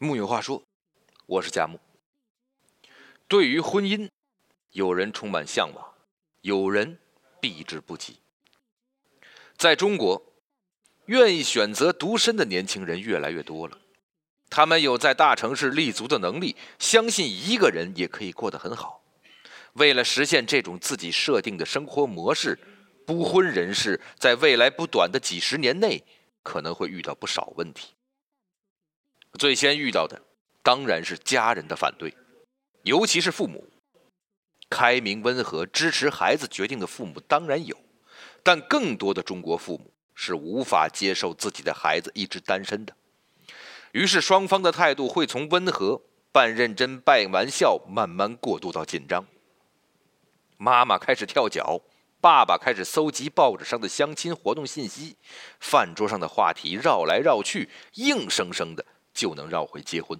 木有话说，我是佳木。对于婚姻，有人充满向往，有人避之不及。在中国，愿意选择独身的年轻人越来越多了。他们有在大城市立足的能力，相信一个人也可以过得很好。为了实现这种自己设定的生活模式，不婚人士在未来不短的几十年内可能会遇到不少问题。最先遇到的当然是家人的反对，尤其是父母。开明温和、支持孩子决定的父母当然有，但更多的中国父母是无法接受自己的孩子一直单身的。于是双方的态度会从温和、半认真、半玩笑，慢慢过渡到紧张。妈妈开始跳脚，爸爸开始搜集报纸上的相亲活动信息，饭桌上的话题绕来绕去，硬生生的。就能绕回结婚。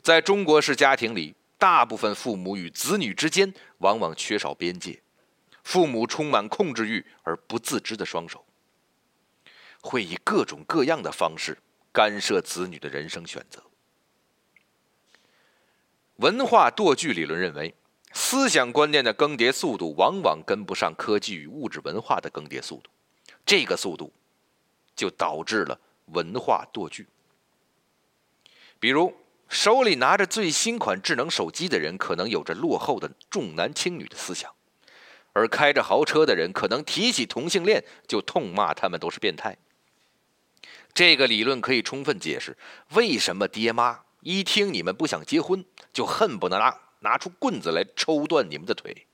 在中国式家庭里，大部分父母与子女之间往往缺少边界，父母充满控制欲而不自知的双手，会以各种各样的方式干涉子女的人生选择。文化惰距理论认为，思想观念的更迭速度往往跟不上科技与物质文化的更迭速度，这个速度就导致了文化惰距。比如，手里拿着最新款智能手机的人，可能有着落后的重男轻女的思想；而开着豪车的人，可能提起同性恋就痛骂他们都是变态。这个理论可以充分解释为什么爹妈一听你们不想结婚，就恨不得拿拿出棍子来抽断你们的腿。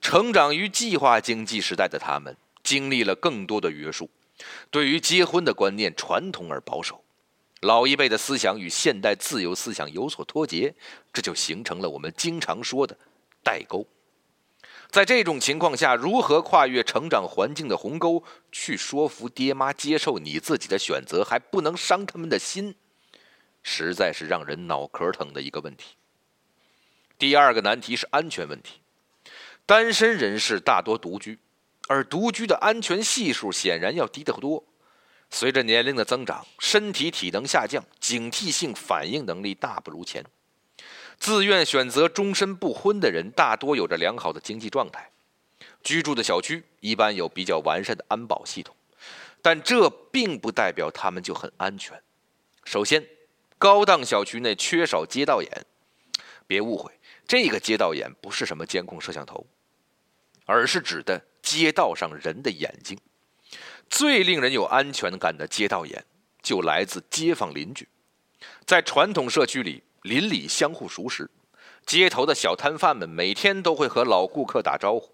成长于计划经济时代的他们，经历了更多的约束，对于结婚的观念传统而保守。老一辈的思想与现代自由思想有所脱节，这就形成了我们经常说的代沟。在这种情况下，如何跨越成长环境的鸿沟，去说服爹妈接受你自己的选择，还不能伤他们的心，实在是让人脑壳疼的一个问题。第二个难题是安全问题。单身人士大多独居，而独居的安全系数显然要低得多。随着年龄的增长，身体体能下降，警惕性反应能力大不如前。自愿选择终身不婚的人，大多有着良好的经济状态，居住的小区一般有比较完善的安保系统，但这并不代表他们就很安全。首先，高档小区内缺少街道眼，别误会，这个街道眼不是什么监控摄像头，而是指的街道上人的眼睛。最令人有安全感的街道眼，就来自街坊邻居。在传统社区里，邻里相互熟识，街头的小摊贩们每天都会和老顾客打招呼，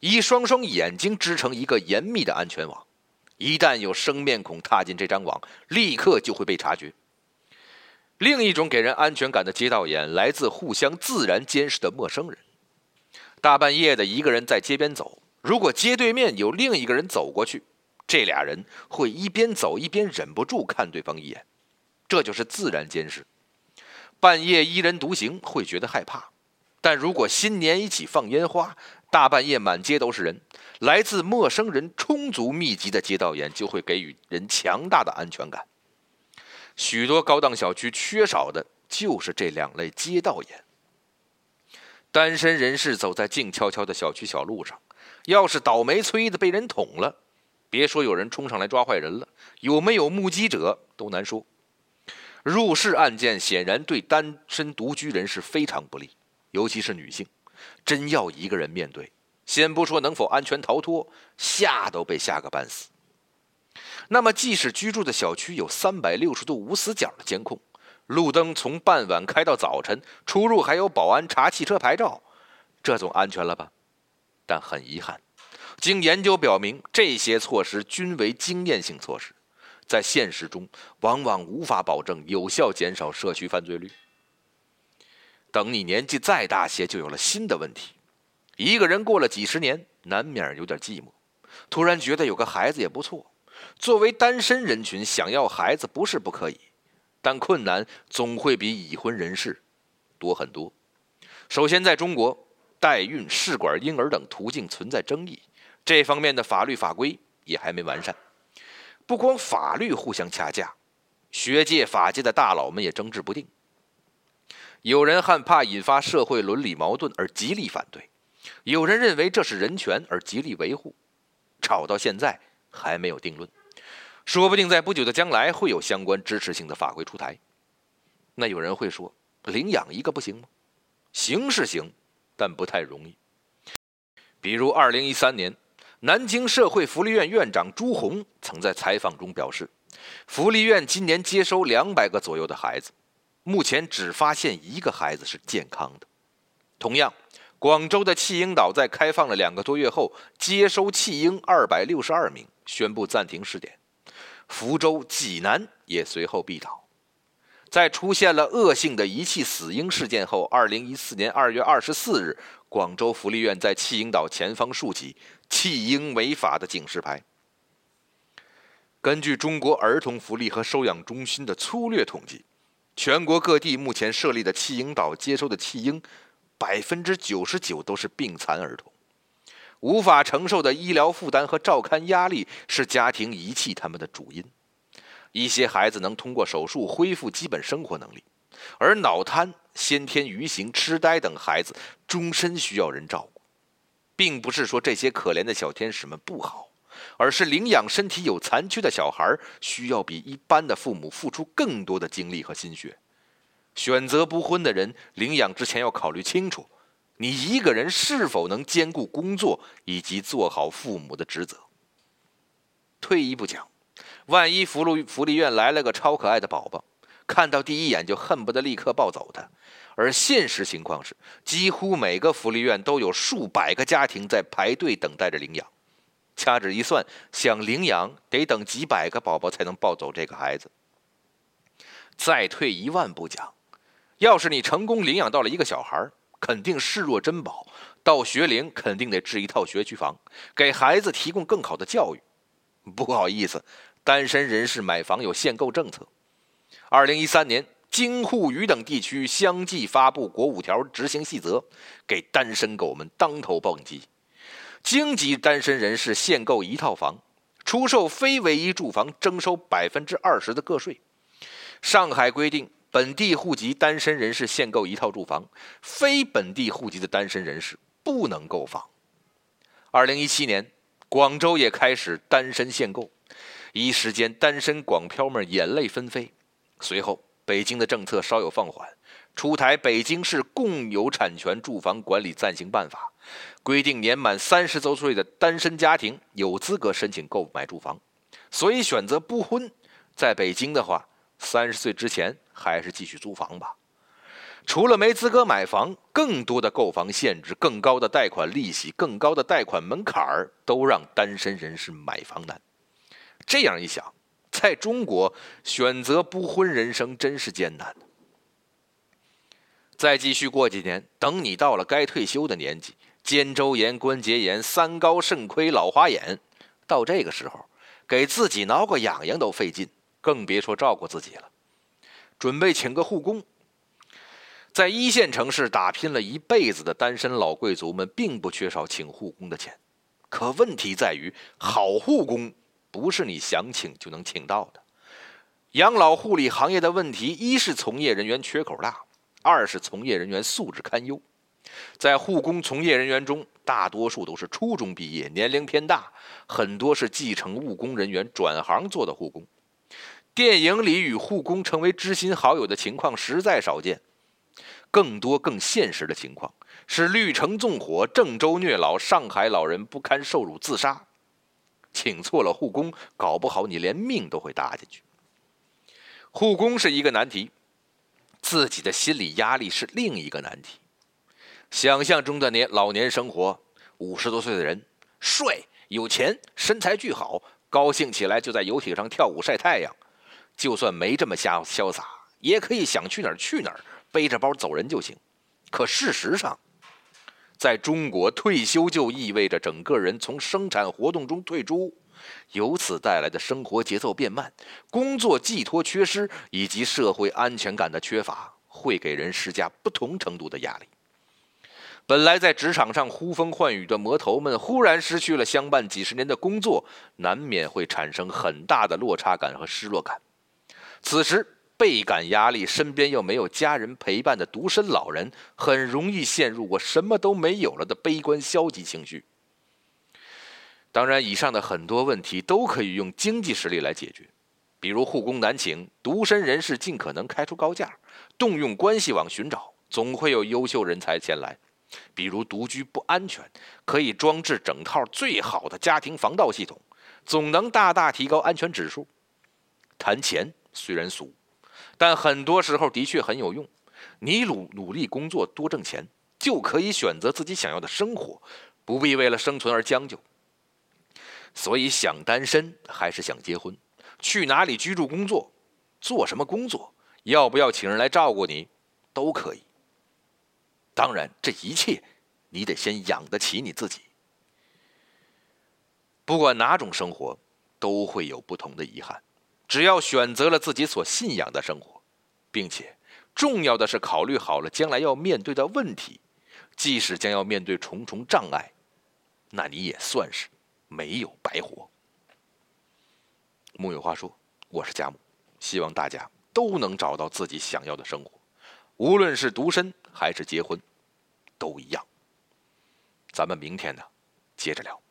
一双双眼睛织成一个严密的安全网。一旦有生面孔踏进这张网，立刻就会被察觉。另一种给人安全感的街道眼，来自互相自然监视的陌生人。大半夜的，一个人在街边走，如果街对面有另一个人走过去。这俩人会一边走一边忍不住看对方一眼，这就是自然监视。半夜一人独行会觉得害怕，但如果新年一起放烟花，大半夜满街都是人，来自陌生人充足密集的街道眼就会给予人强大的安全感。许多高档小区缺少的就是这两类街道眼。单身人士走在静悄悄的小区小路上，要是倒霉催的被人捅了。别说有人冲上来抓坏人了，有没有目击者都难说。入室案件显然对单身独居人士非常不利，尤其是女性，真要一个人面对，先不说能否安全逃脱，吓都被吓个半死。那么，即使居住的小区有三百六十度无死角的监控，路灯从傍晚开到早晨，出入还有保安查汽车牌照，这总安全了吧？但很遗憾。经研究表明，这些措施均为经验性措施，在现实中往往无法保证有效减少社区犯罪率。等你年纪再大些，就有了新的问题。一个人过了几十年，难免有点寂寞，突然觉得有个孩子也不错。作为单身人群，想要孩子不是不可以，但困难总会比已婚人士多很多。首先，在中国，代孕、试管婴儿等途径存在争议。这方面的法律法规也还没完善，不光法律互相掐架，学界、法界的大佬们也争执不定。有人害怕引发社会伦理矛盾而极力反对，有人认为这是人权而极力维护。吵到现在还没有定论，说不定在不久的将来会有相关支持性的法规出台。那有人会说，领养一个不行吗？行是行，但不太容易。比如，二零一三年，南京社会福利院院长朱红曾在采访中表示，福利院今年接收两百个左右的孩子，目前只发现一个孩子是健康的。同样。广州的弃婴岛在开放了两个多月后，接收弃婴二百六十二名，宣布暂停试点。福州、济南也随后闭岛。在出现了恶性的遗弃死婴事件后，二零一四年二月二十四日，广州福利院在弃婴岛前方竖起“弃婴违法”的警示牌。根据中国儿童福利和收养中心的粗略统计，全国各地目前设立的弃婴岛接收的弃婴。百分之九十九都是病残儿童，无法承受的医疗负担和照看压力是家庭遗弃他们的主因。一些孩子能通过手术恢复基本生活能力，而脑瘫、先天愚型、痴呆等孩子终身需要人照顾。并不是说这些可怜的小天使们不好，而是领养身体有残缺的小孩需要比一般的父母付出更多的精力和心血。选择不婚的人，领养之前要考虑清楚，你一个人是否能兼顾工作以及做好父母的职责。退一步讲，万一福禄福利院来了个超可爱的宝宝，看到第一眼就恨不得立刻抱走他，而现实情况是，几乎每个福利院都有数百个家庭在排队等待着领养，掐指一算，想领养得等几百个宝宝才能抱走这个孩子。再退一万步讲。要是你成功领养到了一个小孩，肯定视若珍宝。到学龄肯定得置一套学区房，给孩子提供更好的教育。不好意思，单身人士买房有限购政策。二零一三年，京沪渝等地区相继发布国五条执行细则，给单身狗们当头棒击。京籍单身人士限购一套房，出售非唯一住房征收百分之二十的个税。上海规定。本地户籍单身人士限购一套住房，非本地户籍的单身人士不能购房。二零一七年，广州也开始单身限购，一时间单身广漂们眼泪纷飞。随后，北京的政策稍有放缓，出台《北京市共有产权住房管理暂行办法》，规定年满三十周岁的单身家庭有资格申请购买住房。所以，选择不婚，在北京的话。三十岁之前还是继续租房吧。除了没资格买房，更多的购房限制、更高的贷款利息、更高的贷款门槛儿，都让单身人士买房难。这样一想，在中国选择不婚人生真是艰难。再继续过几年，等你到了该退休的年纪，肩周炎、关节炎、三高、肾亏、老花眼，到这个时候，给自己挠个痒痒都费劲。更别说照顾自己了。准备请个护工，在一线城市打拼了一辈子的单身老贵族们，并不缺少请护工的钱。可问题在于，好护工不是你想请就能请到的。养老护理行业的问题，一是从业人员缺口大，二是从业人员素质堪忧。在护工从业人员中，大多数都是初中毕业，年龄偏大，很多是继承务工人员转行做的护工。电影里与护工成为知心好友的情况实在少见，更多更现实的情况是绿城纵火、郑州虐老、上海老人不堪受辱自杀。请错了护工，搞不好你连命都会搭进去。护工是一个难题，自己的心理压力是另一个难题。想象中的年老年生活，五十多岁的人，帅、有钱、身材巨好，高兴起来就在游艇上跳舞晒太阳。就算没这么潇潇洒，也可以想去哪儿去哪儿，背着包走人就行。可事实上，在中国，退休就意味着整个人从生产活动中退出，由此带来的生活节奏变慢、工作寄托缺失以及社会安全感的缺乏，会给人施加不同程度的压力。本来在职场上呼风唤雨的魔头们，忽然失去了相伴几十年的工作，难免会产生很大的落差感和失落感。此时倍感压力，身边又没有家人陪伴的独身老人，很容易陷入我什么都没有了的悲观消极情绪。当然，以上的很多问题都可以用经济实力来解决，比如护工难请，独身人士尽可能开出高价，动用关系网寻找，总会有优秀人才前来。比如独居不安全，可以装置整套最好的家庭防盗系统，总能大大提高安全指数。谈钱虽然俗，但很多时候的确很有用。你努努力工作多挣钱，就可以选择自己想要的生活，不必为了生存而将就。所以想单身还是想结婚，去哪里居住工作，做什么工作，要不要请人来照顾你，都可以。当然，这一切你得先养得起你自己。不管哪种生活，都会有不同的遗憾。只要选择了自己所信仰的生活，并且重要的是考虑好了将来要面对的问题，即使将要面对重重障碍，那你也算是没有白活。木有话说，我是佳木，希望大家都能找到自己想要的生活。无论是独身还是结婚，都一样。咱们明天呢，接着聊。